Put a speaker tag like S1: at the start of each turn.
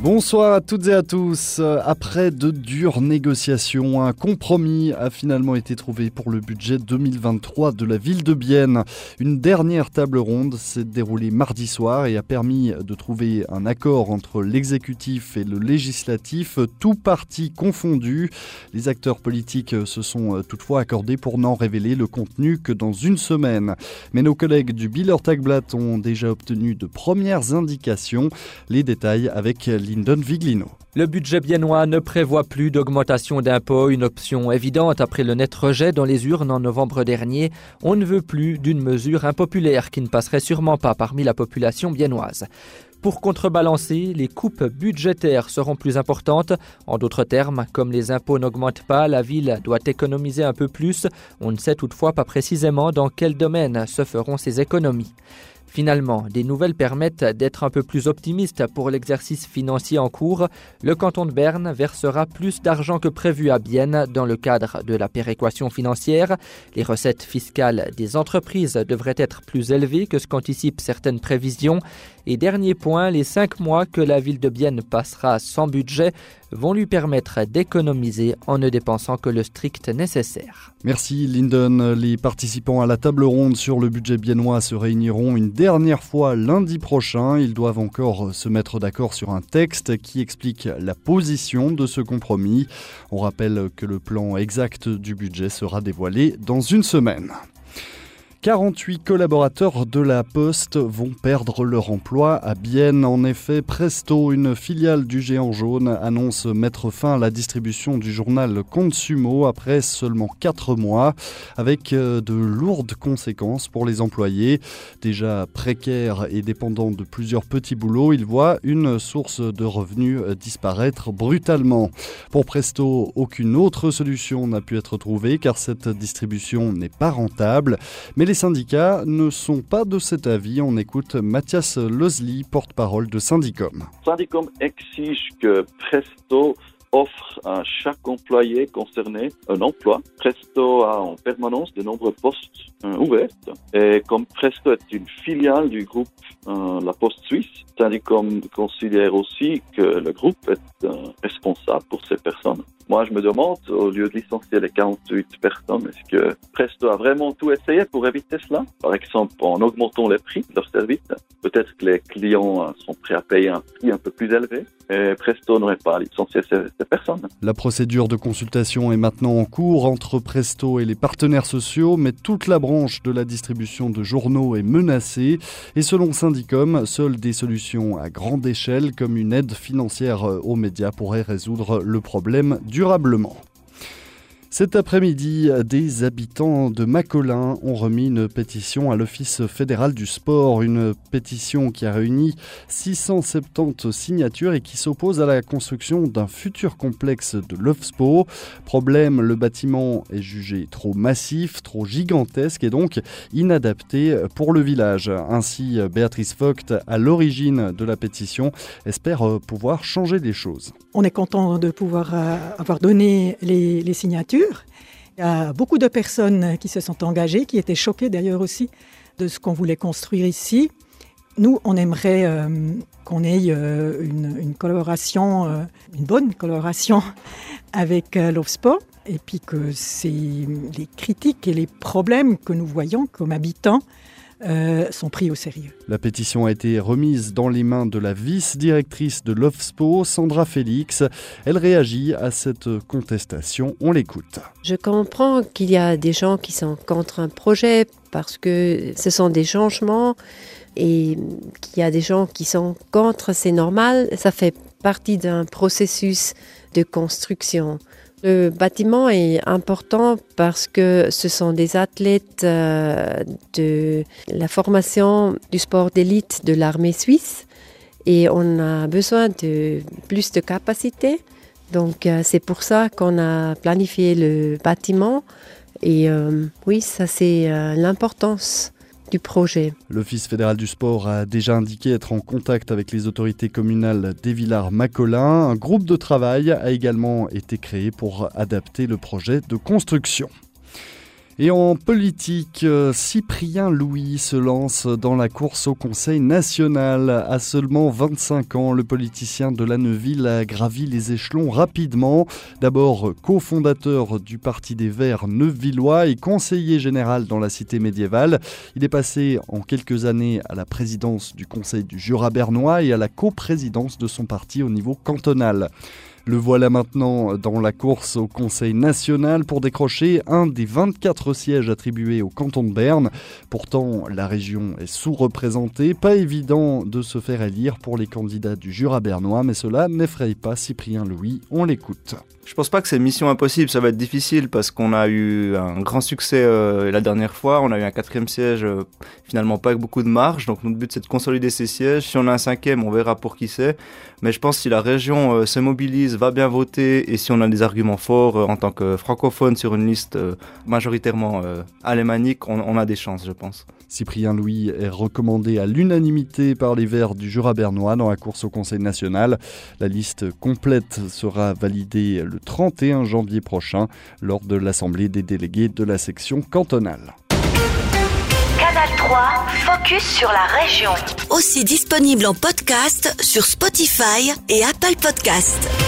S1: Bonsoir à toutes et à tous. Après de dures négociations, un compromis a finalement été trouvé pour le budget 2023 de la ville de Bienne. Une dernière table ronde s'est déroulée mardi soir et a permis de trouver un accord entre l'exécutif et le législatif, tout parti confondu. Les acteurs politiques se sont toutefois accordés pour n'en révéler le contenu que dans une semaine. Mais nos collègues du Biller Tagblatt ont déjà obtenu de premières indications. Les détails avec
S2: Le budget biennois ne prévoit plus d'augmentation d'impôts, une option évidente après le net rejet dans les urnes en novembre dernier. On ne veut plus d'une mesure impopulaire qui ne passerait sûrement pas parmi la population biennoise. Pour contrebalancer, les coupes budgétaires seront plus importantes. En d'autres termes, comme les impôts n'augmentent pas, la ville doit économiser un peu plus. On ne sait toutefois pas précisément dans quel domaine se feront ces économies. Finalement, des nouvelles permettent d'être un peu plus optimiste pour l'exercice financier en cours. Le canton de Berne versera plus d'argent que prévu à Bienne dans le cadre de la péréquation financière. Les recettes fiscales des entreprises devraient être plus élevées que ce qu'anticipent certaines prévisions. Et dernier point, les cinq mois que la ville de Bienne passera sans budget vont lui permettre d'économiser en ne dépensant que le strict nécessaire.
S1: Merci Lyndon. Les participants à la table ronde sur le budget biennois se réuniront une dernière fois lundi prochain. Ils doivent encore se mettre d'accord sur un texte qui explique la position de ce compromis. On rappelle que le plan exact du budget sera dévoilé dans une semaine. 48 collaborateurs de la Poste vont perdre leur emploi à Bienne. En effet, Presto, une filiale du géant jaune, annonce mettre fin à la distribution du journal Consumo après seulement 4 mois, avec euh, de lourdes conséquences pour les employés. Déjà précaires et dépendants de plusieurs petits boulots, ils voient une source de revenus disparaître brutalement. Pour Presto, aucune autre solution n'a pu être trouvée car cette distribution n'est pas rentable. Mais les syndicats ne sont pas de cet avis. On écoute Mathias Losli, porte-parole de Syndicom.
S3: Syndicom exige que Presto offre à chaque employé concerné un emploi. Presto a en permanence de nombreux postes euh, ouverts. Et comme Presto est une filiale du groupe euh, La Poste Suisse, Syndicom considère aussi que le groupe est euh, responsable pour ces personnes. Moi, je me demande, au lieu de licencier les 48 personnes, est-ce que Presto a vraiment tout essayé pour éviter cela? Par exemple, en augmentant les prix de leurs services. Peut-être que les clients sont prêts à payer un prix un peu plus élevé. Et Presto n'aurait pas licencié ces personnes.
S1: La procédure de consultation est maintenant en cours entre Presto et les partenaires sociaux, mais toute la branche de la distribution de journaux est menacée. Et selon Syndicom, seules des solutions à grande échelle, comme une aide financière aux médias, pourraient résoudre le problème durablement. Cet après-midi, des habitants de Macolin ont remis une pétition à l'Office fédéral du sport, une pétition qui a réuni 670 signatures et qui s'oppose à la construction d'un futur complexe de l'OFSPO. Problème, le bâtiment est jugé trop massif, trop gigantesque et donc inadapté pour le village. Ainsi, Béatrice Vogt, à l'origine de la pétition, espère pouvoir changer les choses.
S4: On est content de pouvoir avoir donné les signatures. Il y a beaucoup de personnes qui se sont engagées, qui étaient choquées d'ailleurs aussi de ce qu'on voulait construire ici. Nous, on aimerait euh, qu'on ait euh, une, une, collaboration, euh, une bonne collaboration avec l'OFSPO, et puis que les critiques et les problèmes que nous voyons comme habitants euh, sont pris au sérieux.
S1: La pétition a été remise dans les mains de la vice-directrice de l'OFSPO, Sandra Félix. Elle réagit à cette contestation. On l'écoute.
S5: Je comprends qu'il y a des gens qui sont contre un projet parce que ce sont des changements et qu'il y a des gens qui sont contre, c'est normal. Ça fait partie d'un processus de construction. Le bâtiment est important parce que ce sont des athlètes euh, de la formation du sport d'élite de l'armée suisse et on a besoin de plus de capacité. Donc euh, c'est pour ça qu'on a planifié le bâtiment et euh, oui, ça c'est l'importance
S1: L'Office fédéral du sport a déjà indiqué être en contact avec les autorités communales des Villars-Macolin. Un groupe de travail a également été créé pour adapter le projet de construction. Et en politique, euh, Cyprien Louis se lance dans la course au Conseil national. À seulement 25 ans, le politicien de la Neuville a gravi les échelons rapidement. D'abord cofondateur du Parti des Verts Neuvillois et conseiller général dans la cité médiévale. Il est passé en quelques années à la présidence du Conseil du Jura bernois et à la coprésidence de son parti au niveau cantonal. Le voilà maintenant dans la course au Conseil national pour décrocher un des 24 sièges attribués au canton de Berne. Pourtant, la région est sous-représentée. Pas évident de se faire élire pour les candidats du Jura bernois, mais cela n'effraie pas Cyprien Louis. On l'écoute.
S6: Je pense pas que c'est mission impossible, ça va être difficile parce qu'on a eu un grand succès euh, la dernière fois, on a eu un quatrième siège, euh, finalement pas avec beaucoup de marge, donc notre but c'est de consolider ces sièges. Si on a un cinquième, on verra pour qui c'est. Mais je pense que si la région euh, se mobilise, va bien voter et si on a des arguments forts en tant que francophone sur une liste majoritairement alémanique, on, on a des chances, je pense.
S1: Cyprien Louis est recommandé à l'unanimité par les Verts du Jura bernois dans la course au Conseil national. La liste complète sera validée le 31 janvier prochain lors de l'Assemblée des délégués de la section cantonale.
S7: Canal 3, focus sur la région. Aussi disponible en podcast sur Spotify et Apple Podcast.